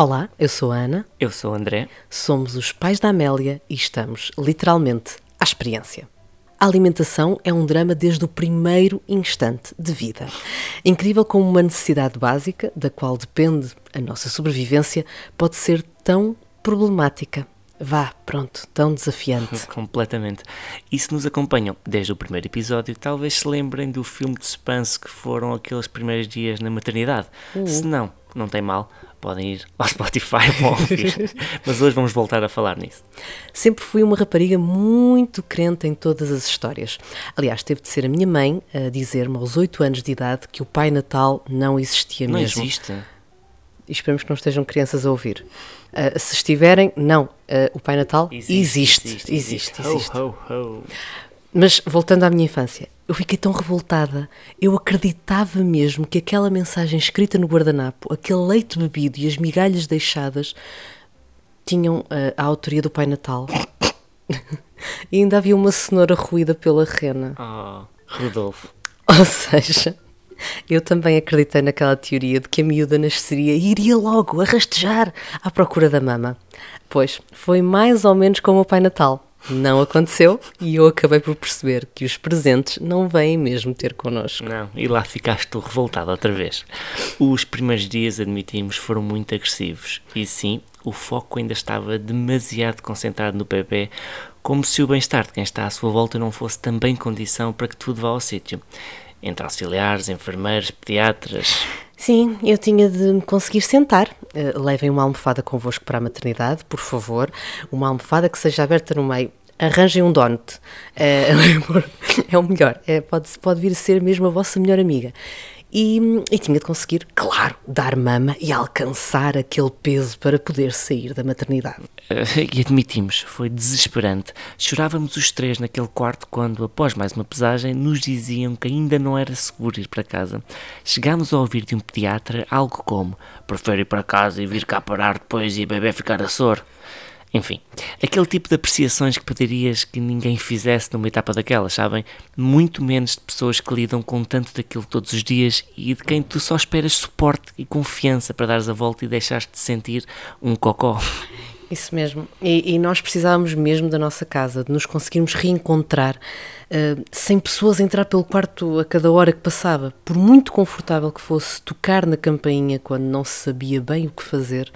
Olá, eu sou a Ana, Eu sou o André. somos os pais da Amélia e estamos, literalmente, à experiência. A alimentação é um drama desde o primeiro instante de vida. Incrível como uma necessidade básica, da qual depende a nossa sobrevivência, pode ser tão problemática. Vá, pronto, tão desafiante. Completamente. E se nos acompanham desde o primeiro episódio, talvez se lembrem do filme de suspense que foram aqueles primeiros dias na maternidade. Se não, não tem mal, podem ir ao Spotify para ouvir. Mas hoje vamos voltar a falar nisso. Sempre fui uma rapariga muito crente em todas as histórias. Aliás, teve de ser a minha mãe a dizer-me aos 8 anos de idade que o Pai Natal não existia Não mesmo. existe. E esperamos que não estejam crianças a ouvir. Ah, se estiverem, não. Ah, o Pai Natal existe. Existe, existe. Ho, ho, ho. Mas voltando à minha infância, eu fiquei tão revoltada. Eu acreditava mesmo que aquela mensagem escrita no guardanapo, aquele leite bebido e as migalhas deixadas tinham ah, a autoria do Pai Natal. e ainda havia uma cenoura ruída pela rena. Oh, Rodolfo. Ou seja, eu também acreditei naquela teoria de que a miúda nasceria e iria logo a rastejar à procura da mama. Pois, foi mais ou menos como o Pai Natal. Não aconteceu e eu acabei por perceber que os presentes não vêm mesmo ter connosco. Não, e lá ficaste tu revoltado outra vez. Os primeiros dias, admitimos, foram muito agressivos. E sim, o foco ainda estava demasiado concentrado no bebê, como se o bem-estar de quem está à sua volta não fosse também condição para que tudo vá ao sítio. Entre auxiliares, enfermeiros, pediatras. Sim, eu tinha de me conseguir sentar. Eh, levem uma almofada convosco para a maternidade, por favor. Uma almofada que seja aberta no meio. Arranjem um donut. Eh, é o melhor. É, pode, pode vir a ser mesmo a vossa melhor amiga. E, e tinha de conseguir, claro, dar mama e alcançar aquele peso para poder sair da maternidade. Eh, E admitimos, foi desesperante. Chorávamos os três naquele quarto quando, após mais uma pesagem, nos diziam que ainda não era seguro ir para casa. Chegámos a ouvir de um pediatra algo como: prefere ir para casa e vir cá parar depois e o bebê ficar a soro. Enfim, aquele tipo de apreciações que pedirias que ninguém fizesse numa etapa daquelas, sabem? Muito menos de pessoas que lidam com tanto daquilo todos os dias e de quem tu só esperas suporte e confiança para dares a volta e deixares de sentir um cocó. Isso mesmo. E, e nós precisávamos mesmo da nossa casa, de nos conseguirmos reencontrar, eh, sem pessoas entrar pelo quarto a cada hora que passava. Por muito confortável que fosse tocar na campainha quando não se sabia bem o que fazer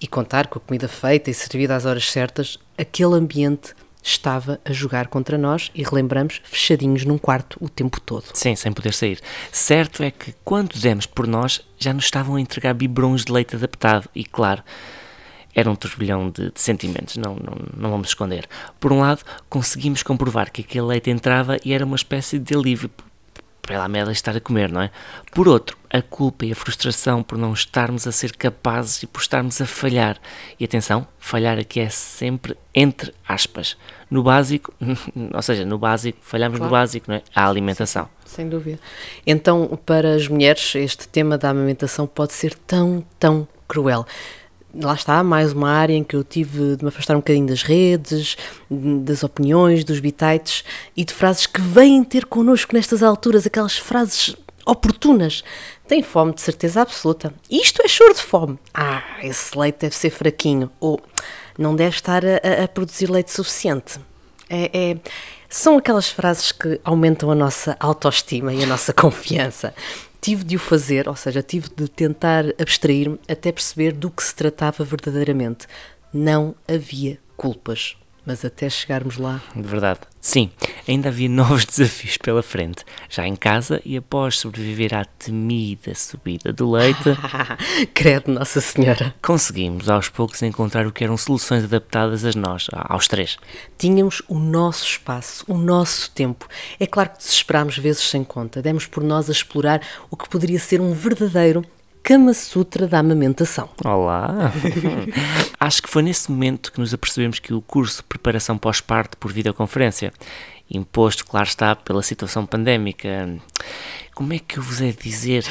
e contar com a comida feita e servida às horas certas, aquele ambiente estava a jogar contra nós e relembramos fechadinhos num quarto o tempo todo. Sim, sem poder sair. Certo é que quando demos por nós, já nos estavam a entregar biberões de leite adaptado e, claro, era um turbilhão de, de sentimentos, não, não, não vamos esconder. Por um lado, conseguimos comprovar que aquele leite entrava e era uma espécie de alívio p- pela Amélia estar a comer, não é? Por outro, a culpa e a frustração por não estarmos a ser capazes e por estarmos a falhar. E atenção, falhar aqui é sempre entre aspas. No básico, ou seja, no básico, falhamos no Claro. básico, não é? A alimentação. Sem dúvida. Então, para as mulheres, este tema da amamentação pode ser tão, tão cruel. Lá está, mais uma área em que eu tive de me afastar um bocadinho das redes, das opiniões, dos bitites e de frases que vêm ter connosco nestas alturas, aquelas frases oportunas. Tem fome, de certeza absoluta. Isto é choro de fome. Ah, esse leite deve ser fraquinho. Ou não deve estar a, a- produzir leite suficiente. É, é- são aquelas frases que aumentam a nossa autoestima e a nossa confiança. Tive de o fazer, ou seja, tive de tentar abstrair-me até perceber do que se tratava verdadeiramente. Não havia culpas, mas até chegarmos lá. De verdade. Sim, ainda havia novos desafios pela frente. Já em casa e após sobreviver à temida subida do leite, Credo, Nossa Senhora. conseguimos aos poucos encontrar o que eram soluções adaptadas a nós, aos três. Tínhamos o nosso espaço, o nosso tempo. É claro que desesperámos vezes sem conta. Demos por nós a explorar o que poderia ser um verdadeiro Kama Sutra da amamentação. Olá! Acho que foi nesse momento que nos apercebemos que o curso de preparação pós-parto por videoconferência, imposto, claro está, pela situação pandémica, como é que eu vos de dizer?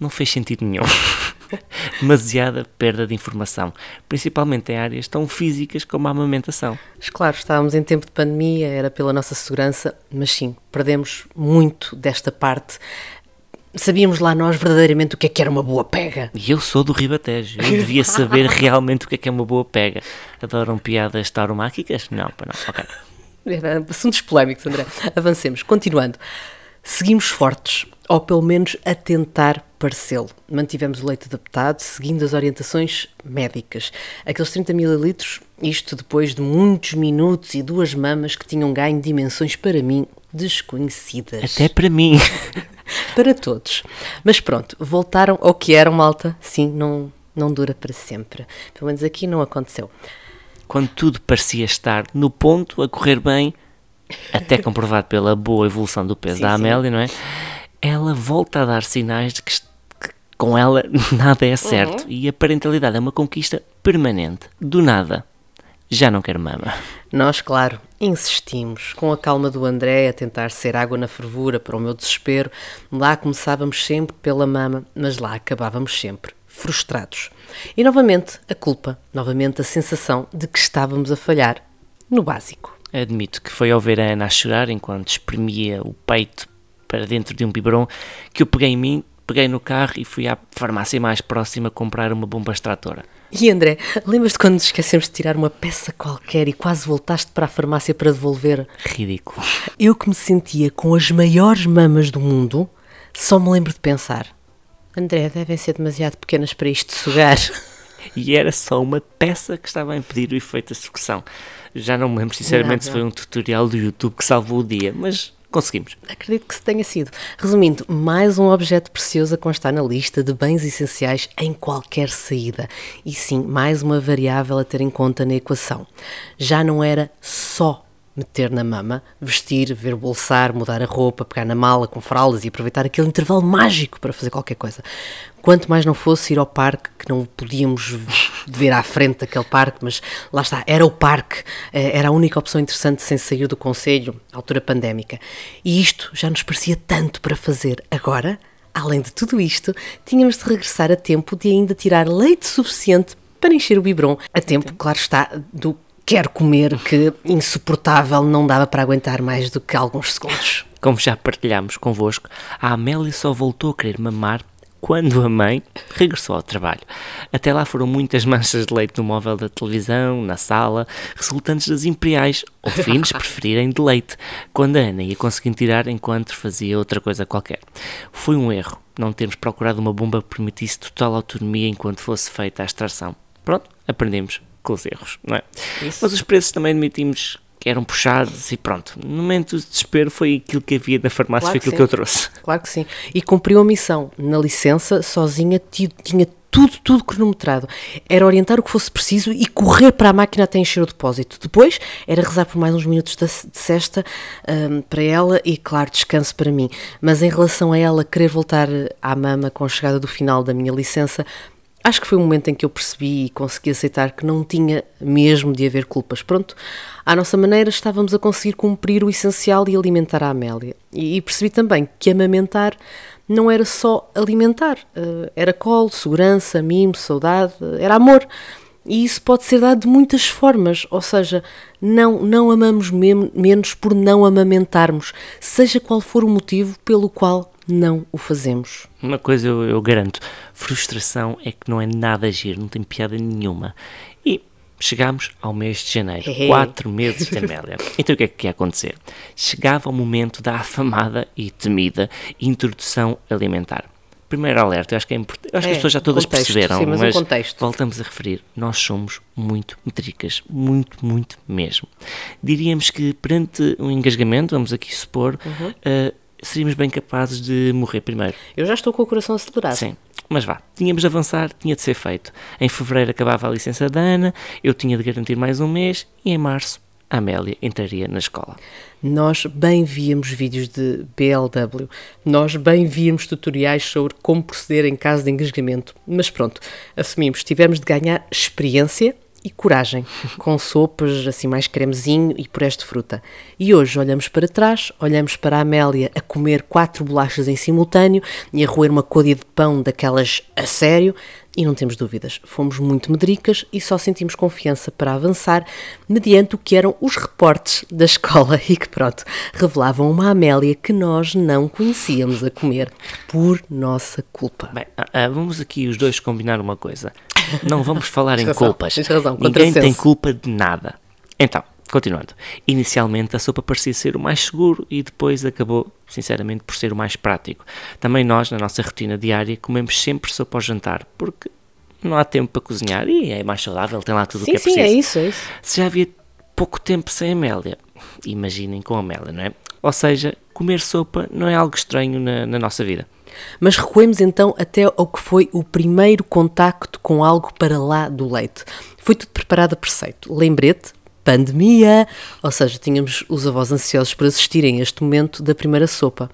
Não fez sentido nenhum. Demasiada perda de informação, principalmente em áreas tão físicas como a amamentação. Mas claro, estávamos em tempo de pandemia, era pela nossa segurança, mas sim, perdemos muito desta parte. Sabíamos lá nós verdadeiramente o que é que era uma boa pega. E eu sou do Ribatejo, eu devia saber realmente o que é que é uma boa pega. Adoram piadas tauromáquicas? Não, para não, ok. Assuntos polémicos, André. Avancemos. Continuando. Seguimos fortes, ou pelo menos a tentar parecê-lo. Mantivemos o leite adaptado, seguindo as orientações médicas. Aqueles 30 mililitros, isto depois de muitos minutos e duas mamas que tinham ganho dimensões para mim desconhecidas. Até para mim. para todos. Mas pronto, voltaram ao que eram, malta. Sim, não, não dura para sempre. Pelo menos aqui não aconteceu. Quando tudo parecia estar no ponto, a correr bem, até comprovado pela boa evolução do peso sim, da Amélia, sim. não é? Ela volta a dar sinais de que, que com ela nada é certo uhum. e a parentalidade é uma conquista permanente. Do nada, já não quero mama. Nós, claro, insistimos, com a calma do André a tentar ser água na fervura para o meu desespero. Lá começávamos sempre pela mama, mas lá acabávamos sempre frustrados. E novamente a culpa, novamente a sensação de que estávamos a falhar no básico. Admito que foi ao ver a Ana a chorar enquanto espremia o peito para dentro de um biberon que eu peguei em mim, peguei no carro e fui à farmácia mais próxima comprar uma bomba extratora. E André, lembras-te quando nos esquecemos de tirar uma peça qualquer e quase voltaste para a farmácia para devolver? Ridículo. Eu que me sentia com as maiores mamas do mundo, só me lembro de pensar: André, devem ser demasiado pequenas para isto sugar. e era só uma peça que estava a impedir o efeito da sucção. Já não me lembro sinceramente não. se foi um tutorial do YouTube que salvou o dia, mas conseguimos. Acredito que se tenha sido. Resumindo, mais um objeto precioso a constar na lista de bens essenciais em qualquer saída. E sim, mais uma variável a ter em conta na equação. Já não era só meter na mama, vestir, ver bolsar, mudar a roupa, pegar na mala com fraldas e aproveitar aquele intervalo mágico para fazer qualquer coisa. Quanto mais não fosse ir ao parque, que não podíamos ver à frente daquele parque, mas lá está, era o parque, eh, era a única opção interessante sem sair do conselho, altura pandémica. E isto já nos parecia tanto para fazer. Agora, além de tudo isto, tínhamos de regressar a tempo de ainda tirar leite suficiente para encher o biberon, a tempo, claro está, do quero comer que insuportável não dava para aguentar mais do que alguns segundos. Como já partilhámos convosco, a Amélia só voltou a querer mamar quando a mãe regressou ao trabalho. Até lá foram muitas manchas de leite no móvel da televisão, na sala, resultantes das imperiais ou fins preferirem de leite, quando a Ana ia conseguindo tirar enquanto fazia outra coisa qualquer. Foi um erro não termos procurado uma bomba que permitisse total autonomia enquanto fosse feita a extração. Pronto, aprendemos com os erros, não é? Isso. Mas os preços também admitimos que eram puxados e pronto. No momento de desespero foi aquilo que havia na farmácia, claro foi aquilo que, que, eu trouxe. Claro que sim. E cumpriu a missão. Na licença, sozinha, tinha tudo, tudo cronometrado. Era orientar o que fosse preciso e correr para a máquina até encher o depósito. Depois era rezar por mais uns minutos de cesta um, para ela e, claro, descanso para mim. Mas em relação a ela querer voltar à mama com a chegada do final da minha licença, acho que foi um momento em que eu percebi e consegui aceitar que não tinha mesmo de haver culpas. Pronto, à nossa maneira estávamos a conseguir cumprir o essencial e alimentar a Amélia. E, percebi também que amamentar não era só alimentar, eh, era colo, segurança, mimo, saudade, era amor. E isso pode ser dado de muitas formas, ou seja, não, não amamos menos por não amamentarmos, seja qual for o motivo pelo qual não o fazemos. Uma coisa eu, eu garanto: frustração é que não é nada agir, não tem piada nenhuma. E chegámos ao mês de janeiro, quatro meses de Amélia. Então o que é que ia acontecer? Chegava o momento da afamada e temida introdução alimentar. Primeiro alerta, eu acho que é importante. Eu acho é, que as é, pessoas já todas contexto, perceberam, sim, mas, mas contexto. voltamos a referir, nós somos muito metricas, muito, muito mesmo. Diríamos que perante um engasgamento, vamos aqui supor, uhum. uh, seríamos bem capazes de morrer primeiro. Eu já estou com o coração acelerado. Sim, mas vá, tínhamos de avançar, tinha de ser feito. Em fevereiro acabava a licença da Ana, eu tinha de garantir mais um mês e em março a Amélia entraria na escola. Nós bem víamos vídeos de BLW, nós bem víamos tutoriais sobre como proceder em caso de engasgamento, mas pronto, assumimos, tivemos de ganhar experiência e coragem, com sopas assim mais cremezinho e purés de fruta. E hoje olhamos para trás, olhamos para a Amélia a comer quatro bolachas em simultâneo e a roer uma côdea de pão daquelas a sério, e não temos dúvidas, fomos muito medricas e só sentimos confiança para avançar mediante o que eram os reportes da escola e que, pronto, revelavam uma Amélia que nós não conhecíamos a comer por nossa culpa. Bem, ah, ah, vamos aqui os dois combinar uma coisa. Não vamos falar em razão, culpas. tens razão, Ninguém tem culpa de nada. Então, continuando. Inicialmente a sopa parecia ser o mais seguro e depois acabou, sinceramente, por ser o mais prático. Também nós, na nossa rotina diária, comemos sempre sopa ao jantar, porque não há tempo para cozinhar e é mais saudável, tem lá tudo o sim, que é sim, preciso. é isso, é isso. Se já havia pouco tempo sem Amélia, imaginem com a Amélia, não é? Ou seja, comer sopa não é algo estranho na, na nossa vida. Mas recuemos então até ao que foi o primeiro contacto com algo para lá do leite. Foi tudo preparado a preceito. Lembrete, pandemia, ou seja, tínhamos os avós ansiosos por assistirem a este momento da primeira sopa.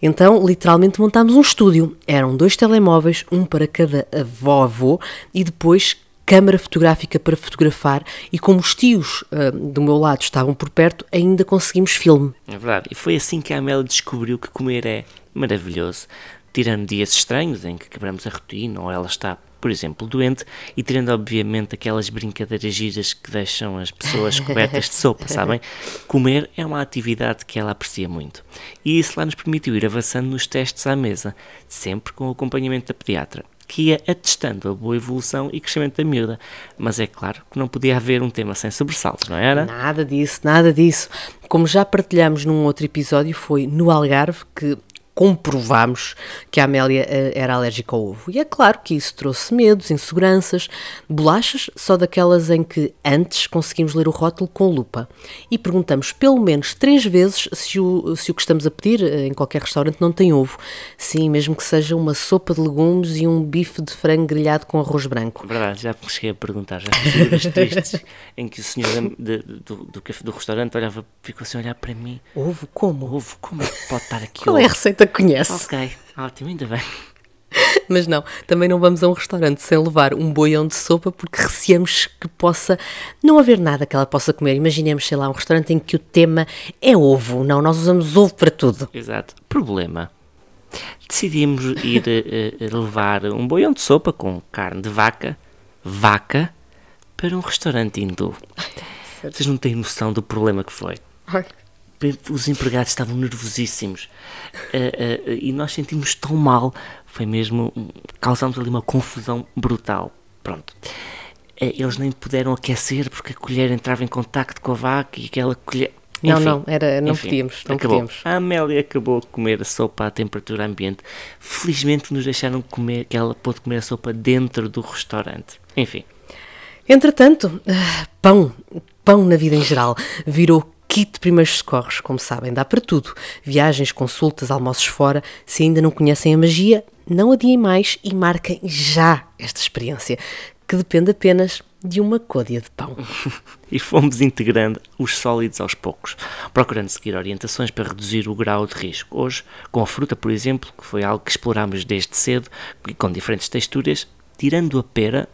Então, literalmente montámos um estúdio. Eram dois telemóveis, um para cada avó-avô, e depois câmara fotográfica para fotografar. E como os tios ah, do meu lado estavam por perto, ainda conseguimos filme. É verdade. E foi assim que a Amélia descobriu que comer é maravilhoso. Tirando dias estranhos em que quebramos a rotina ou ela está, por exemplo, doente, e tirando, obviamente, aquelas brincadeiras giras que deixam as pessoas cobertas de sopa, sabem? Comer é uma atividade que ela aprecia muito. E isso lá nos permitiu ir avançando nos testes à mesa, sempre com o acompanhamento da pediatra. Que ia atestando a boa evolução e crescimento da miúda. Mas é claro que não podia haver um tema sem sobressaltos, não era? Nada disso, nada disso. Como já partilhamos num outro episódio, foi no Algarve que comprovámos que a Amélia eh, era alérgica ao ovo. E é claro que isso trouxe medos, inseguranças, bolachas, só daquelas em que antes conseguimos ler o rótulo com lupa. E perguntamos pelo menos três vezes se o, se o que estamos a pedir eh, em qualquer restaurante não tem ovo. Sim, mesmo que seja uma sopa de legumes e um bife de frango grelhado com arroz branco. Verdade, já cheguei a perguntar, já figuras tristes em que o senhor de- do, do, do restaurante olhava, ficou assim a olhar para mim. Ovo como? Ovo, como é que pode estar aqui Qual é a ovo? receita conhece? Ok, ótimo, ainda bem. Mas não, também não vamos a um restaurante sem levar um boião de sopa porque receamos que possa não haver nada que ela possa comer. Imaginemos, sei lá, um restaurante em que o tema é ovo. Não, nós usamos ovo para tudo. Exato. Problema. Decidimos ir eh, levar um boião de sopa com carne de vaca, vaca, para um restaurante hindu. Vocês não têm noção do problema que foi. Os empregados estavam nervosíssimos Eh, eh, e nós sentimos tão mal. Foi mesmo. Causamos ali uma confusão brutal. Pronto. Eh, Eles nem puderam aquecer porque a colher entrava em contacto com a vaca e aquela colher. Não, Enfim, não, era, não enfim, podíamos, não acabou. podíamos. A Amélia acabou a comer a sopa à temperatura ambiente. Felizmente nos deixaram comer, que ela pôde comer a sopa dentro do restaurante. Enfim, Entretanto, pão, pão na vida em geral, virou kit de primeiros socorros, como sabem, dá para tudo. Viagens, consultas, almoços fora. Se ainda não conhecem a magia, não adiem mais e marquem já esta experiência, que depende apenas de uma côdea de pão. e fomos integrando os sólidos aos poucos, procurando seguir orientações para reduzir o grau de risco. Hoje, com a fruta, por exemplo, que foi algo que explorámos desde cedo, e com diferentes texturas, tirando a pera,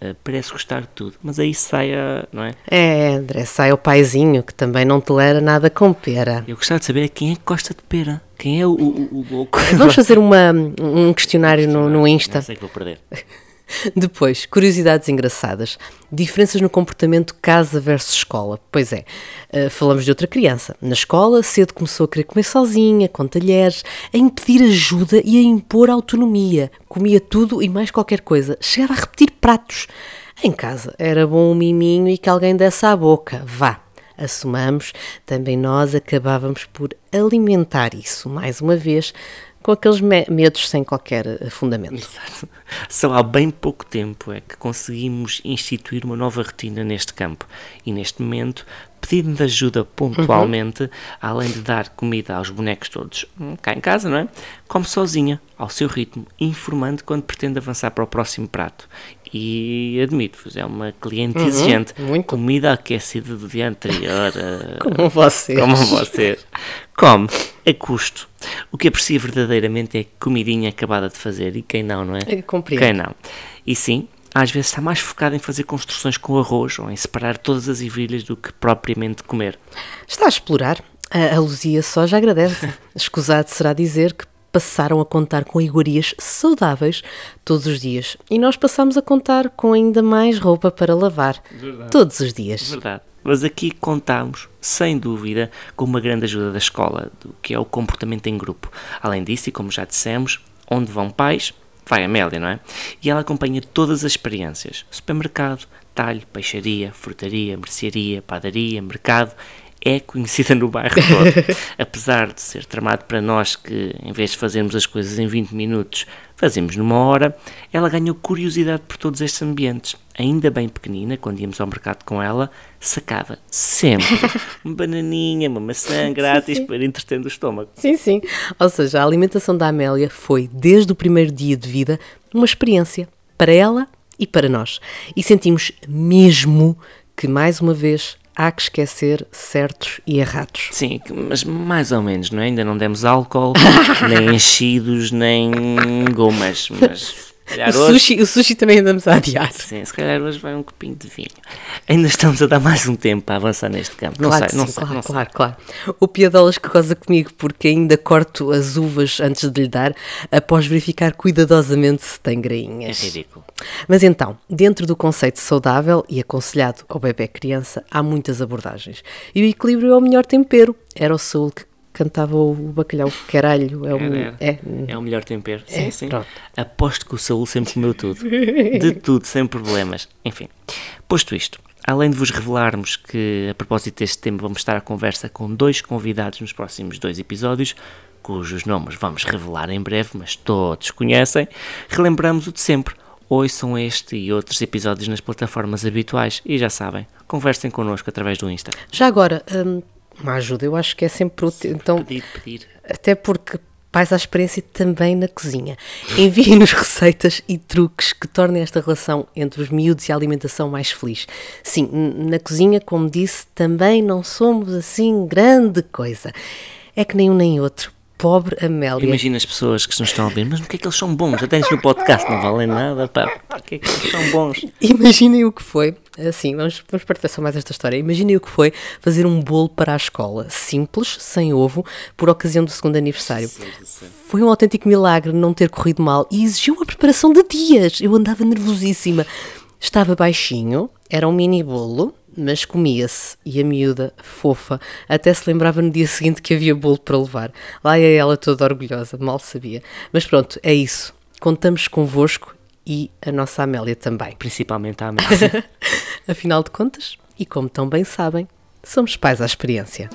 eh, parece gostar de tudo, mas aí sai a. não é? É, André, sai o paizinho, que também não tolera nada com pera. Eu gostava de saber quem é que gosta de pera. Quem é o, o, o louco? Vamos fazer uma, um questionário no, no Insta. Não sei que vou perder. Depois, curiosidades engraçadas. Diferenças no comportamento casa versus escola. Pois é, eh, falamos de outra criança. Na escola, cedo começou a querer comer sozinha, com talheres, a impedir ajuda e a impor autonomia. Comia tudo e mais qualquer coisa. Chegava a repetir pratos. Em casa, era bom um miminho e que alguém desse à boca. Vá. Assumamos, também nós acabávamos por alimentar isso, mais uma vez, com aqueles me- medos sem qualquer eh, fundamento. Exato. Só há bem pouco tempo é que conseguimos instituir uma nova rotina neste campo e neste momento pedindo ajuda pontualmente, além de dar comida aos bonecos todos hum, cá em casa, não é? Come sozinha, ao seu ritmo, informando quando pretende avançar para o próximo prato. E admito-vos, é uma cliente exigente. muito. Comida aquecida do dia anterior. eh, Como vocês. como vocês. Come a custo. O que aprecia verdadeiramente é comidinha acabada de fazer e quem não, não é? Eu compreendo. Quem não. E sim, às vezes está mais focada em fazer construções com arroz ou em separar todas as ervilhas do que propriamente comer. Está a explorar. A, a Luzia só já agradece. Escusado será dizer que passaram a contar com iguarias saudáveis todos os dias. E nós passamos a contar com ainda mais roupa para lavar Verdade. todos os dias. Verdade. Mas aqui contamos, sem dúvida, com uma grande ajuda da escola, do que é o comportamento em grupo. Além disso, e como já dissemos, onde vão pais, vai a Amélia, não é? E ela acompanha todas as experiências: supermercado, talho, peixaria, frutaria, mercearia, padaria, mercado é conhecida no bairro todo. Apesar de ser tramado para nós que, em vez de fazermos as coisas em 20 minutos, fazemos numa hora, ela ganhou curiosidade por todos estes ambientes. Ainda bem pequenina, quando íamos ao mercado com ela, sacava sempre uma bananinha, uma maçã grátis sim, sim. para entreter o estômago. Sim, sim. Ou seja, a alimentação da Amélia foi, desde o primeiro dia de vida, uma experiência para ela e para nós. E sentimos mesmo que, mais uma vez, há que esquecer certos e errados. Sim, mas mais ou menos, não é? Ainda não demos álcool, nem enchidos, nem gomas, mas o, sushi, o sushi também andamos a adiar. Sim, se calhar hoje vai um copinho de vinho. Ainda estamos a dar mais um tempo para avançar neste campo. Não claro sei, não sim, sei. Claro, não claro, sei. claro. O Piadolas que goza comigo porque ainda corto as uvas antes de lhe dar, após verificar cuidadosamente se tem grainhas. É ridículo. Mas então, dentro do conceito saudável e aconselhado ao bebê criança, há muitas abordagens. E o equilíbrio é o melhor tempero. Era o Saúl que cantava o bacalhau caralho. É o, é, é. é o melhor tempero. Sim, é, sim. Pronto. Aposto que o Saúl sempre comeu tudo. De tudo, sem problemas. Enfim, posto isto, além de vos revelarmos que, a propósito deste tema, vamos estar à conversa com dois convidados nos próximos dois episódios, cujos nomes vamos revelar em breve, mas todos conhecem, relembramos o de sempre. Ouçam este e outros episódios nas plataformas habituais e já sabem, conversem connosco através do Insta. Já agora, hum, uma ajuda, eu acho que é sempre útil. Então, pedir, pedir. Até porque pais à experiência também na cozinha. Enviem-nos receitas e truques que tornem esta relação entre os miúdos e a alimentação mais feliz. Sim, na cozinha, como disse, também não somos assim grande coisa. É que nem um nem outro pobre Amélia. Imagina as pessoas que se nos estão a ouvir, mas o que é que eles são bons? Até no podcast não valem nada, pá, o que é que eles são bons? Imaginem o que foi, assim, vamos, vamos partilhar só mais esta história. Imaginem o que foi fazer um bolo para a escola, simples, sem ovo, por ocasião do segundo aniversário. Sim, sim. Foi um autêntico milagre não ter corrido mal e exigiu uma preparação de dias. Eu andava nervosíssima. Estava baixinho, era um mini bolo, mas comia-se e a miúda, fofa, até se lembrava no dia seguinte que havia bolo para levar. Lá ia ela toda orgulhosa, mal sabia. Mas pronto, é isso. Contamos convosco e a nossa Amélia também. Principalmente a Amélia. Afinal de contas, e como tão bem sabem, somos pais à experiência.